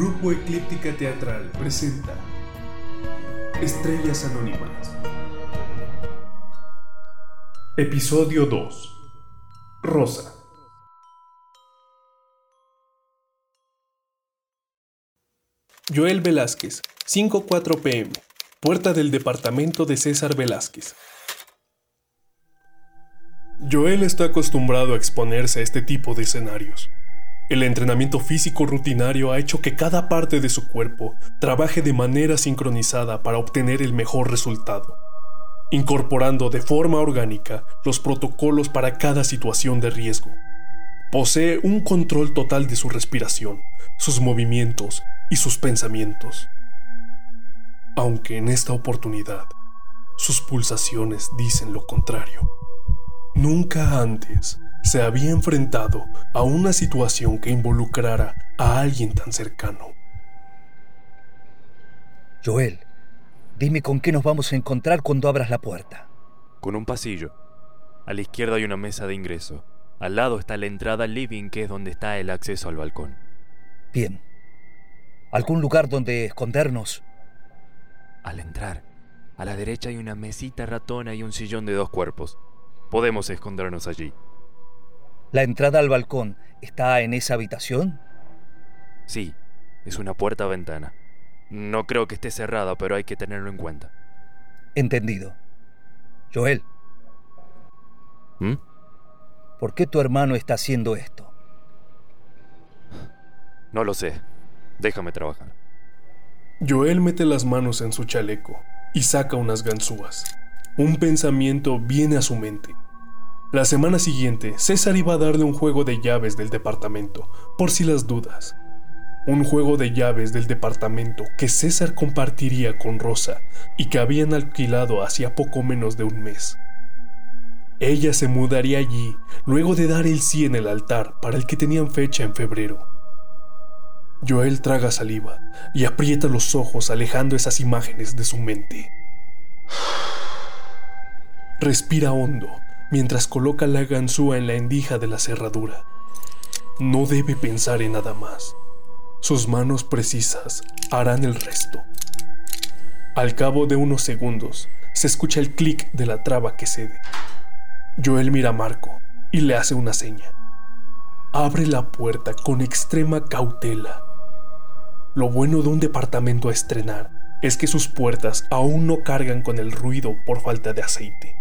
Grupo Eclíptica Teatral presenta Estrellas Anónimas. Episodio 2. Rosa. Joel Velázquez, 5-4 pm, puerta del departamento de César Velázquez. Joel está acostumbrado a exponerse a este tipo de escenarios. El entrenamiento físico rutinario ha hecho que cada parte de su cuerpo trabaje de manera sincronizada para obtener el mejor resultado, incorporando de forma orgánica los protocolos para cada situación de riesgo. Posee un control total de su respiración, sus movimientos y sus pensamientos. Aunque en esta oportunidad, sus pulsaciones dicen lo contrario. Nunca antes se había enfrentado a una situación que involucrara a alguien tan cercano. Joel, dime con qué nos vamos a encontrar cuando abras la puerta. Con un pasillo. A la izquierda hay una mesa de ingreso. Al lado está la entrada al living, que es donde está el acceso al balcón. Bien. ¿Algún lugar donde escondernos? Al entrar, a la derecha hay una mesita ratona y un sillón de dos cuerpos. Podemos escondernos allí. ¿La entrada al balcón está en esa habitación? Sí, es una puerta ventana. No creo que esté cerrada, pero hay que tenerlo en cuenta. Entendido. Joel. ¿Mm? ¿Por qué tu hermano está haciendo esto? No lo sé. Déjame trabajar. Joel mete las manos en su chaleco y saca unas ganzúas. Un pensamiento viene a su mente. La semana siguiente, César iba a darle un juego de llaves del departamento, por si las dudas. Un juego de llaves del departamento que César compartiría con Rosa y que habían alquilado hacía poco menos de un mes. Ella se mudaría allí luego de dar el sí en el altar para el que tenían fecha en febrero. Joel traga saliva y aprieta los ojos alejando esas imágenes de su mente. Respira hondo mientras coloca la ganzúa en la endija de la cerradura. No debe pensar en nada más. Sus manos precisas harán el resto. Al cabo de unos segundos, se escucha el clic de la traba que cede. Joel mira a Marco y le hace una seña. Abre la puerta con extrema cautela. Lo bueno de un departamento a estrenar es que sus puertas aún no cargan con el ruido por falta de aceite.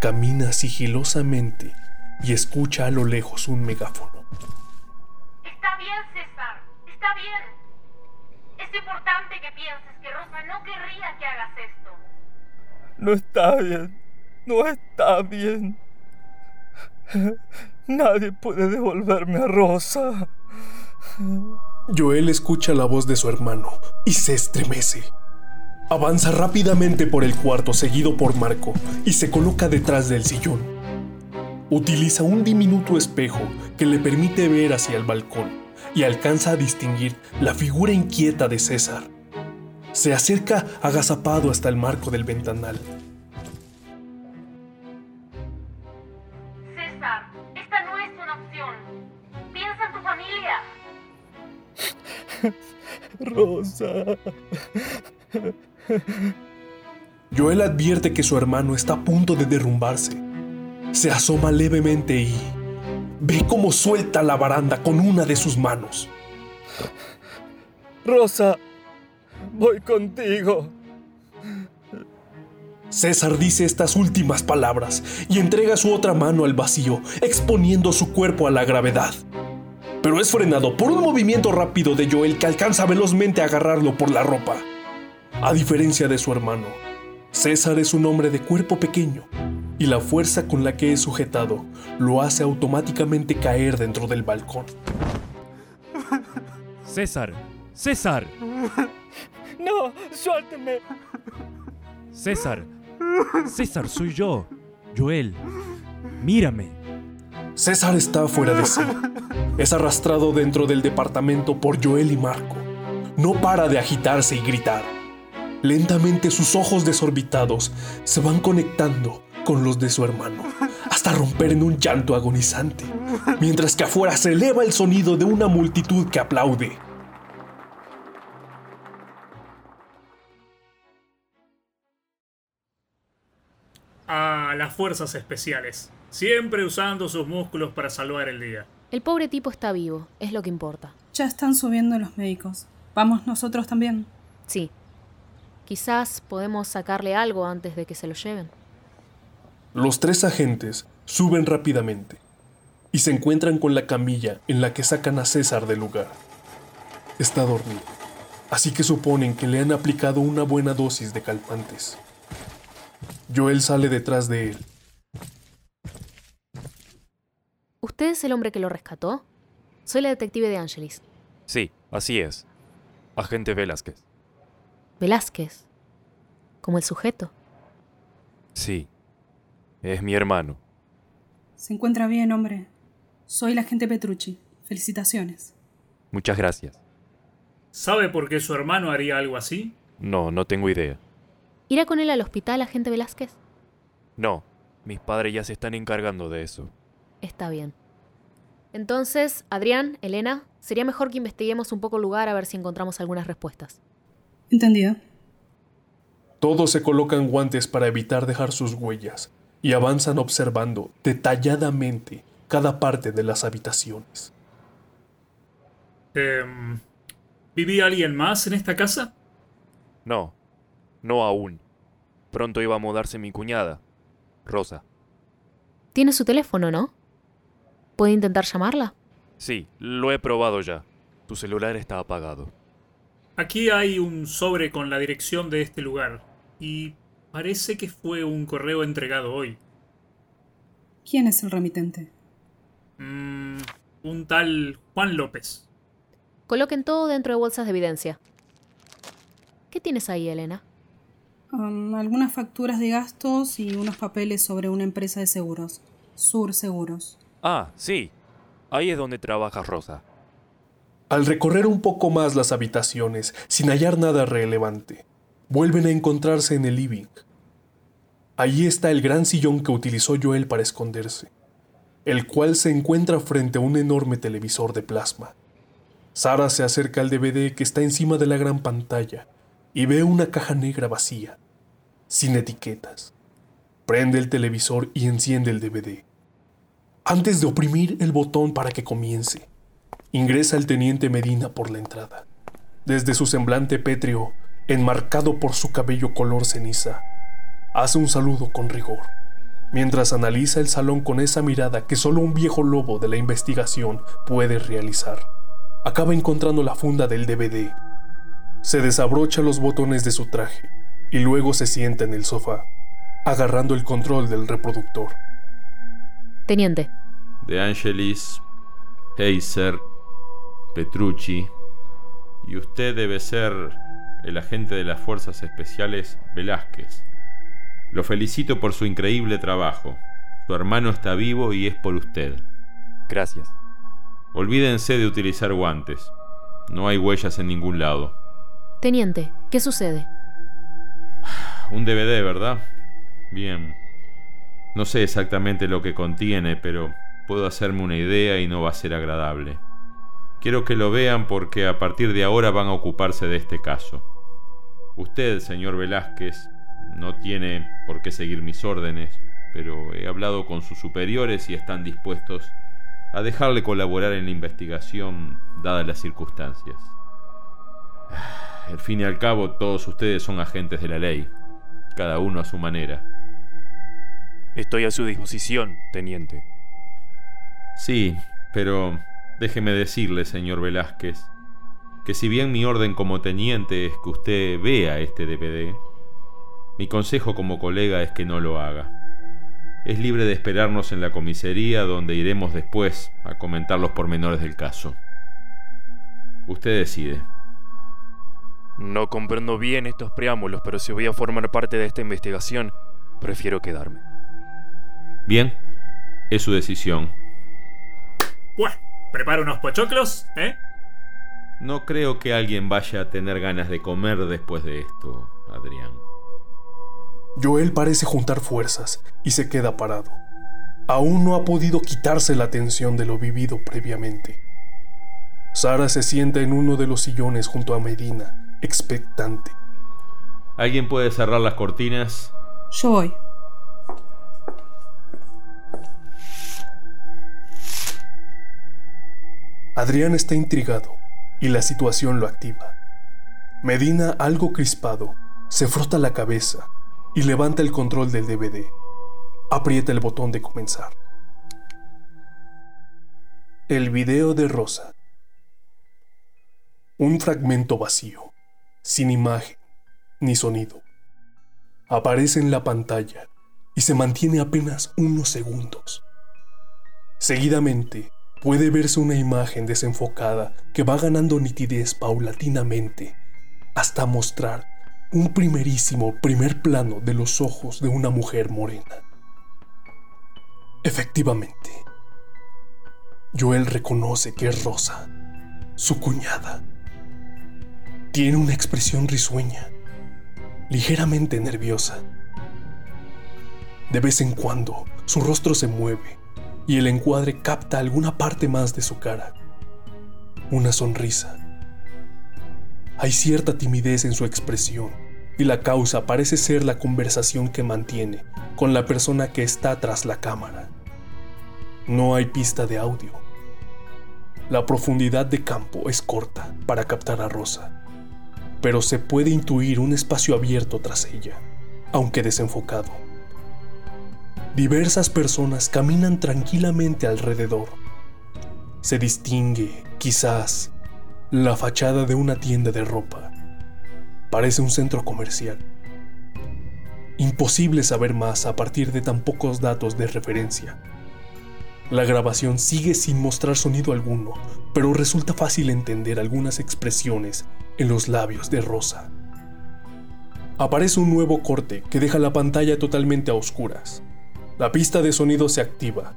Camina sigilosamente y escucha a lo lejos un megáfono. Está bien, César. Está bien. Es importante que pienses que Rosa no querría que hagas esto. No está bien. No está bien. Nadie puede devolverme a Rosa. Joel escucha la voz de su hermano y se estremece. Avanza rápidamente por el cuarto seguido por Marco y se coloca detrás del sillón. Utiliza un diminuto espejo que le permite ver hacia el balcón y alcanza a distinguir la figura inquieta de César. Se acerca agazapado hasta el marco del ventanal. César, esta no es una opción. Piensa en tu familia. Rosa. Joel advierte que su hermano está a punto de derrumbarse. Se asoma levemente y ve cómo suelta la baranda con una de sus manos. Rosa, voy contigo. César dice estas últimas palabras y entrega su otra mano al vacío, exponiendo su cuerpo a la gravedad. Pero es frenado por un movimiento rápido de Joel que alcanza velozmente a agarrarlo por la ropa. A diferencia de su hermano, César es un hombre de cuerpo pequeño y la fuerza con la que es sujetado lo hace automáticamente caer dentro del balcón. César, César, No, suélteme. César, César, soy yo, Joel. Mírame. César está fuera de sí. Es arrastrado dentro del departamento por Joel y Marco. No para de agitarse y gritar. Lentamente sus ojos desorbitados se van conectando con los de su hermano, hasta romper en un llanto agonizante, mientras que afuera se eleva el sonido de una multitud que aplaude. A las fuerzas especiales, siempre usando sus músculos para salvar el día. El pobre tipo está vivo, es lo que importa. Ya están subiendo los médicos. ¿Vamos nosotros también? Sí, Quizás podemos sacarle algo antes de que se lo lleven. Los tres agentes suben rápidamente y se encuentran con la camilla en la que sacan a César del lugar. Está dormido, así que suponen que le han aplicado una buena dosis de calmantes. Joel sale detrás de él. ¿Usted es el hombre que lo rescató? Soy la detective de Angelis. Sí, así es. Agente Velázquez. Velázquez. Como el sujeto. Sí. Es mi hermano. Se encuentra bien, hombre. Soy la agente Petrucci. Felicitaciones. Muchas gracias. ¿Sabe por qué su hermano haría algo así? No, no tengo idea. ¿Irá con él al hospital, agente Velázquez? No, mis padres ya se están encargando de eso. Está bien. Entonces, Adrián, Elena, sería mejor que investiguemos un poco el lugar a ver si encontramos algunas respuestas. Entendido. Todos se colocan guantes para evitar dejar sus huellas y avanzan observando detalladamente cada parte de las habitaciones. Em, ¿Vivía alguien más en esta casa? No, no aún. Pronto iba a mudarse mi cuñada, Rosa. Tiene su teléfono, ¿no? ¿Puede intentar llamarla? Sí, lo he probado ya. Tu celular está apagado. Aquí hay un sobre con la dirección de este lugar y parece que fue un correo entregado hoy. ¿Quién es el remitente? Mm, un tal Juan López. Coloquen todo dentro de bolsas de evidencia. ¿Qué tienes ahí, Elena? Um, algunas facturas de gastos y unos papeles sobre una empresa de seguros. Sur Seguros. Ah, sí. Ahí es donde trabaja Rosa. Al recorrer un poco más las habitaciones, sin hallar nada relevante, vuelven a encontrarse en el living. Allí está el gran sillón que utilizó Joel para esconderse, el cual se encuentra frente a un enorme televisor de plasma. Sara se acerca al DVD que está encima de la gran pantalla y ve una caja negra vacía, sin etiquetas. Prende el televisor y enciende el DVD. Antes de oprimir el botón para que comience, ingresa el teniente Medina por la entrada. Desde su semblante pétreo, enmarcado por su cabello color ceniza, hace un saludo con rigor, mientras analiza el salón con esa mirada que solo un viejo lobo de la investigación puede realizar. Acaba encontrando la funda del DVD. Se desabrocha los botones de su traje y luego se sienta en el sofá, agarrando el control del reproductor. Teniente. De Angelis, Heiser, Petrucci. Y usted debe ser el agente de las Fuerzas Especiales Velázquez. Lo felicito por su increíble trabajo. Su hermano está vivo y es por usted. Gracias. Olvídense de utilizar guantes. No hay huellas en ningún lado. Teniente, ¿qué sucede? Un DVD, ¿verdad? Bien. No sé exactamente lo que contiene, pero puedo hacerme una idea y no va a ser agradable. Quiero que lo vean porque a partir de ahora van a ocuparse de este caso. Usted, señor Velázquez, no tiene por qué seguir mis órdenes, pero he hablado con sus superiores y están dispuestos a dejarle colaborar en la investigación dadas las circunstancias. Al fin y al cabo, todos ustedes son agentes de la ley, cada uno a su manera. Estoy a su disposición, teniente. Sí, pero déjeme decirle, señor Velázquez, que si bien mi orden como teniente es que usted vea este DVD, mi consejo como colega es que no lo haga. Es libre de esperarnos en la comisaría donde iremos después a comentar los pormenores del caso. Usted decide. No comprendo bien estos preámbulos, pero si voy a formar parte de esta investigación, prefiero quedarme. Bien, es su decisión. Buah, ¿prepara unos pochoclos, eh? No creo que alguien vaya a tener ganas de comer después de esto, Adrián. Joel parece juntar fuerzas y se queda parado. Aún no ha podido quitarse la tensión de lo vivido previamente. Sara se sienta en uno de los sillones junto a Medina, expectante. ¿Alguien puede cerrar las cortinas? Yo voy. Adrián está intrigado y la situación lo activa. Medina, algo crispado, se frota la cabeza y levanta el control del DVD. Aprieta el botón de comenzar. El video de Rosa. Un fragmento vacío, sin imagen ni sonido. Aparece en la pantalla y se mantiene apenas unos segundos. Seguidamente, puede verse una imagen desenfocada que va ganando nitidez paulatinamente hasta mostrar un primerísimo primer plano de los ojos de una mujer morena. Efectivamente, Joel reconoce que es Rosa, su cuñada. Tiene una expresión risueña, ligeramente nerviosa. De vez en cuando, su rostro se mueve y el encuadre capta alguna parte más de su cara. Una sonrisa. Hay cierta timidez en su expresión y la causa parece ser la conversación que mantiene con la persona que está tras la cámara. No hay pista de audio. La profundidad de campo es corta para captar a Rosa, pero se puede intuir un espacio abierto tras ella, aunque desenfocado. Diversas personas caminan tranquilamente alrededor. Se distingue, quizás, la fachada de una tienda de ropa. Parece un centro comercial. Imposible saber más a partir de tan pocos datos de referencia. La grabación sigue sin mostrar sonido alguno, pero resulta fácil entender algunas expresiones en los labios de Rosa. Aparece un nuevo corte que deja la pantalla totalmente a oscuras. La pista de sonido se activa.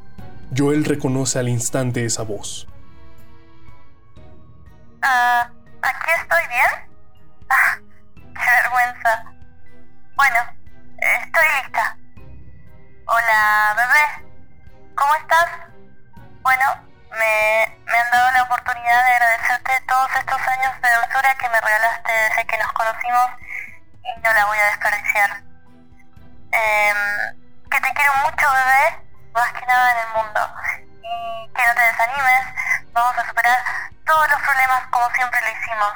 Joel reconoce al instante esa voz. Ah, ¿aquí estoy bien? Ah, qué vergüenza. Bueno, estoy lista. Hola, bebé. ¿Cómo estás? Bueno, me, me han dado la oportunidad de agradecerte todos estos años de dulzura que me regalaste desde que nos conocimos y no la voy a desperdiciar. Eh, que te quiero mucho, bebé, más que nada en el mundo. Y que no te desanimes, vamos a superar todos los problemas como siempre lo hicimos.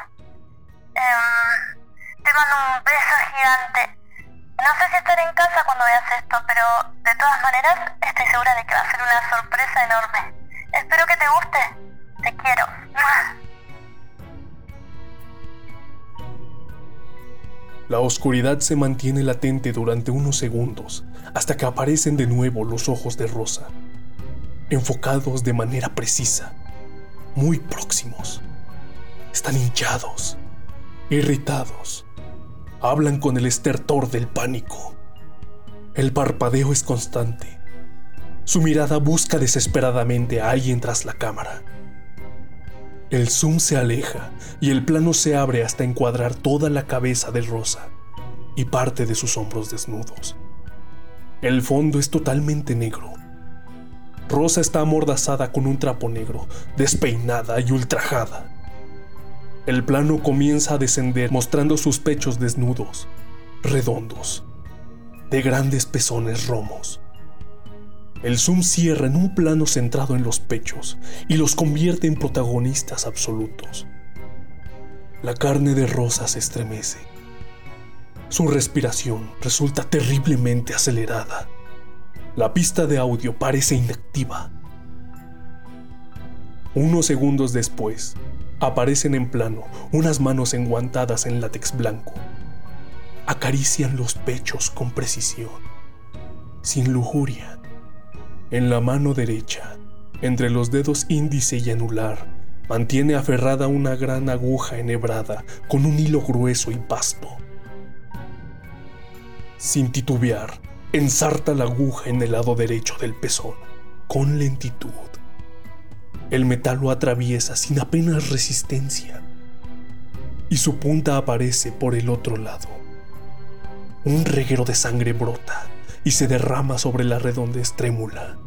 Eh, te mando un beso gigante. No sé si estaré en casa cuando veas esto, pero de todas maneras estoy segura de que va a ser una sorpresa enorme. Espero que te guste. Te quiero. La oscuridad se mantiene latente durante unos segundos hasta que aparecen de nuevo los ojos de Rosa, enfocados de manera precisa, muy próximos. Están hinchados, irritados, hablan con el estertor del pánico. El parpadeo es constante. Su mirada busca desesperadamente a alguien tras la cámara. El zoom se aleja y el plano se abre hasta encuadrar toda la cabeza de Rosa y parte de sus hombros desnudos. El fondo es totalmente negro. Rosa está amordazada con un trapo negro, despeinada y ultrajada. El plano comienza a descender mostrando sus pechos desnudos, redondos, de grandes pezones romos. El zoom cierra en un plano centrado en los pechos y los convierte en protagonistas absolutos. La carne de Rosa se estremece su respiración resulta terriblemente acelerada. La pista de audio parece inactiva. Unos segundos después, aparecen en plano unas manos enguantadas en látex blanco. Acarician los pechos con precisión, sin lujuria. En la mano derecha, entre los dedos índice y anular, mantiene aferrada una gran aguja enhebrada con un hilo grueso y vasto. Sin titubear, ensarta la aguja en el lado derecho del pezón, con lentitud. El metal lo atraviesa sin apenas resistencia, y su punta aparece por el otro lado. Un reguero de sangre brota y se derrama sobre la redondez trémula.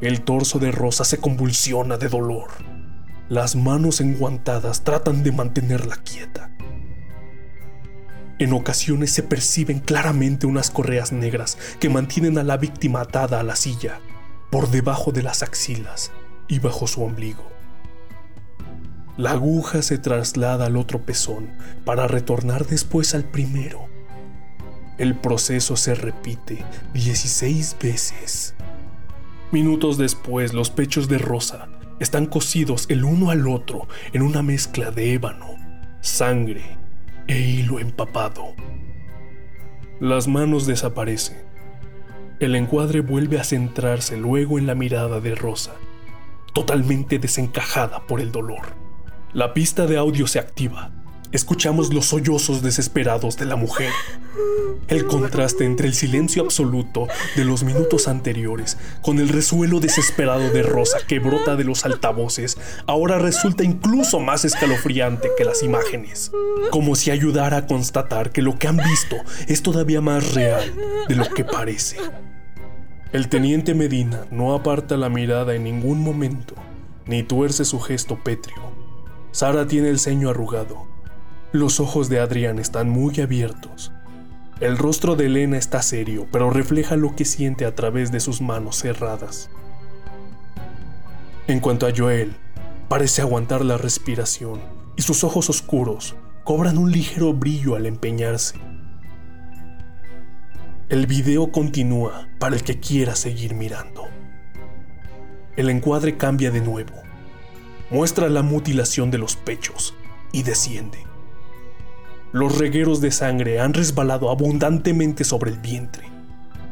El torso de Rosa se convulsiona de dolor. Las manos enguantadas tratan de mantenerla quieta. En ocasiones se perciben claramente unas correas negras que mantienen a la víctima atada a la silla, por debajo de las axilas y bajo su ombligo. La aguja se traslada al otro pezón para retornar después al primero. El proceso se repite 16 veces. Minutos después, los pechos de Rosa están cosidos el uno al otro en una mezcla de ébano, sangre e hilo empapado. Las manos desaparecen. El encuadre vuelve a centrarse luego en la mirada de Rosa, totalmente desencajada por el dolor. La pista de audio se activa. Escuchamos los sollozos desesperados de la mujer. El contraste entre el silencio absoluto de los minutos anteriores con el resuelo desesperado de Rosa que brota de los altavoces ahora resulta incluso más escalofriante que las imágenes, como si ayudara a constatar que lo que han visto es todavía más real de lo que parece. El teniente Medina no aparta la mirada en ningún momento, ni tuerce su gesto pétreo. Sara tiene el ceño arrugado. Los ojos de Adrián están muy abiertos. El rostro de Elena está serio, pero refleja lo que siente a través de sus manos cerradas. En cuanto a Joel, parece aguantar la respiración y sus ojos oscuros cobran un ligero brillo al empeñarse. El video continúa para el que quiera seguir mirando. El encuadre cambia de nuevo muestra la mutilación de los pechos y desciende. Los regueros de sangre han resbalado abundantemente sobre el vientre.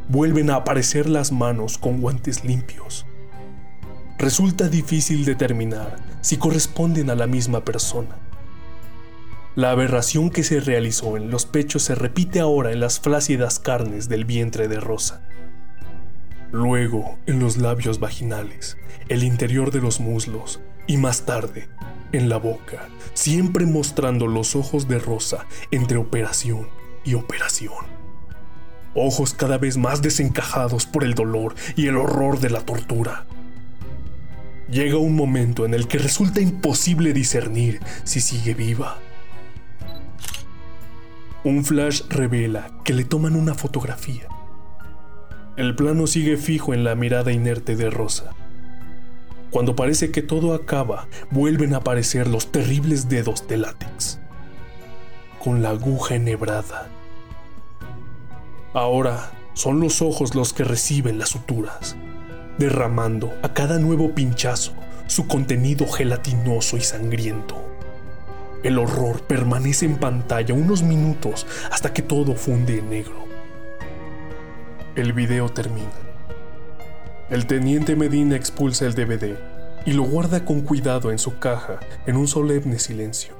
Vuelven a aparecer las manos con guantes limpios. Resulta difícil determinar si corresponden a la misma persona. La aberración que se realizó en los pechos se repite ahora en las flácidas carnes del vientre de Rosa. Luego en los labios vaginales, el interior de los muslos y más tarde en la boca, siempre mostrando los ojos de Rosa entre operación y operación. Ojos cada vez más desencajados por el dolor y el horror de la tortura. Llega un momento en el que resulta imposible discernir si sigue viva. Un flash revela que le toman una fotografía. El plano sigue fijo en la mirada inerte de Rosa. Cuando parece que todo acaba, vuelven a aparecer los terribles dedos de látex, con la aguja enhebrada. Ahora son los ojos los que reciben las suturas, derramando a cada nuevo pinchazo su contenido gelatinoso y sangriento. El horror permanece en pantalla unos minutos hasta que todo funde en negro. El video termina. El teniente Medina expulsa el DVD y lo guarda con cuidado en su caja en un solemne silencio.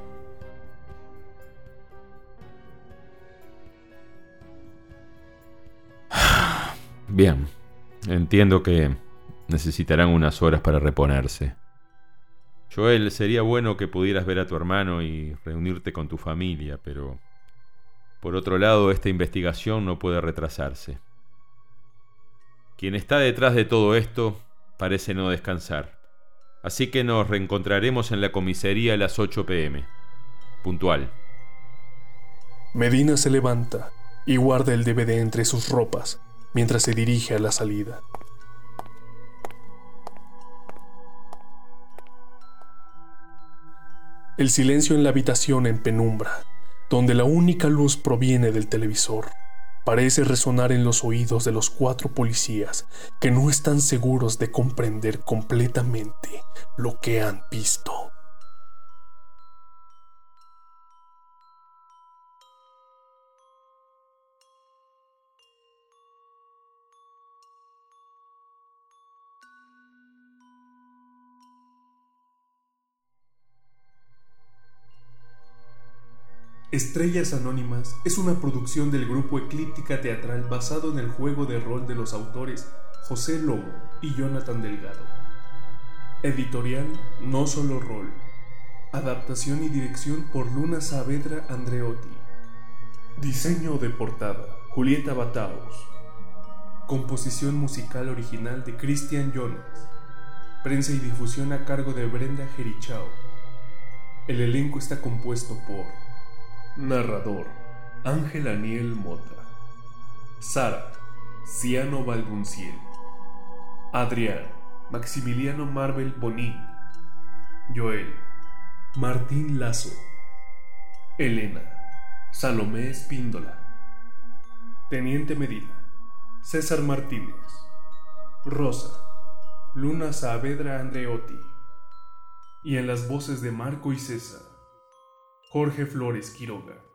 Bien, entiendo que necesitarán unas horas para reponerse. Joel, sería bueno que pudieras ver a tu hermano y reunirte con tu familia, pero por otro lado, esta investigación no puede retrasarse. Quien está detrás de todo esto parece no descansar. Así que nos reencontraremos en la comisaría a las 8 pm. Puntual. Medina se levanta y guarda el DVD entre sus ropas mientras se dirige a la salida. El silencio en la habitación en penumbra, donde la única luz proviene del televisor parece resonar en los oídos de los cuatro policías que no están seguros de comprender completamente lo que han visto. Estrellas Anónimas es una producción del grupo Eclíptica Teatral basado en el juego de rol de los autores José Lobo y Jonathan Delgado. Editorial No Solo Rol. Adaptación y dirección por Luna Saavedra Andreotti. Diseño de portada Julieta Bataos. Composición musical original de Christian Jonas. Prensa y difusión a cargo de Brenda Jerichao. El elenco está compuesto por Narrador Ángel Aniel Mota. Sara Ciano Balbunciel. Adrián Maximiliano Marvel Bonín. Joel Martín Lazo, Elena, Salomé Espíndola, Teniente Medina, César Martínez, Rosa, Luna Saavedra Andreotti, y en las voces de Marco y César, Jorge Flores Quiroga.